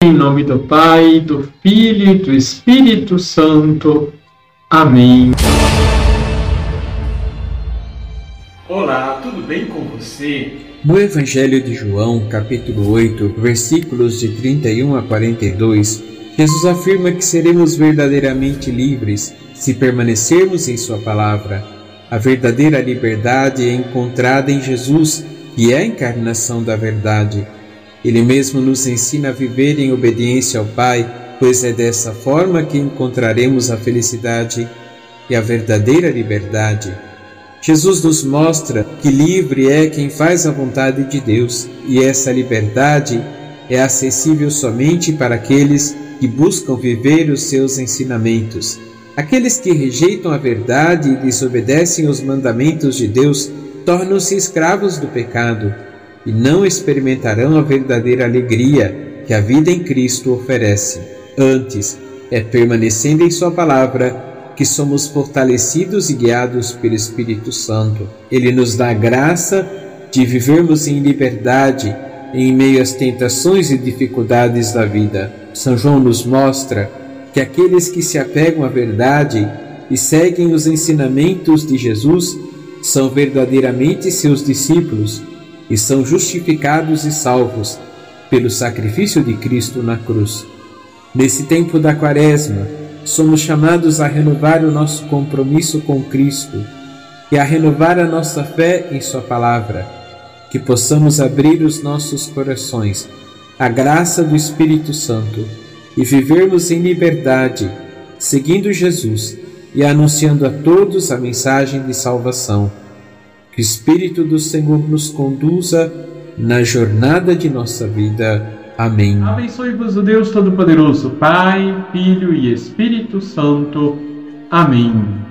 Em nome do Pai, do Filho e do Espírito Santo. Amém. Olá, tudo bem com você? No Evangelho de João, capítulo 8, versículos de 31 a 42, Jesus afirma que seremos verdadeiramente livres se permanecermos em Sua palavra. A verdadeira liberdade é encontrada em Jesus, que é a encarnação da verdade. Ele mesmo nos ensina a viver em obediência ao Pai, pois é dessa forma que encontraremos a felicidade e a verdadeira liberdade. Jesus nos mostra que livre é quem faz a vontade de Deus, e essa liberdade é acessível somente para aqueles que buscam viver os seus ensinamentos. Aqueles que rejeitam a verdade e desobedecem os mandamentos de Deus tornam-se escravos do pecado e não experimentarão a verdadeira alegria que a vida em Cristo oferece. Antes, é permanecendo em Sua palavra que somos fortalecidos e guiados pelo Espírito Santo. Ele nos dá a graça de vivermos em liberdade em meio às tentações e dificuldades da vida. São João nos mostra que aqueles que se apegam à verdade e seguem os ensinamentos de Jesus são verdadeiramente seus discípulos e são justificados e salvos pelo sacrifício de Cristo na cruz. Nesse tempo da Quaresma, somos chamados a renovar o nosso compromisso com Cristo e a renovar a nossa fé em Sua palavra, que possamos abrir os nossos corações à graça do Espírito Santo e vivermos em liberdade, seguindo Jesus e anunciando a todos a mensagem de salvação Espírito do Senhor nos conduza na jornada de nossa vida. Amém. Abençoe-vos o Deus Todo-Poderoso, Pai, Filho e Espírito Santo. Amém.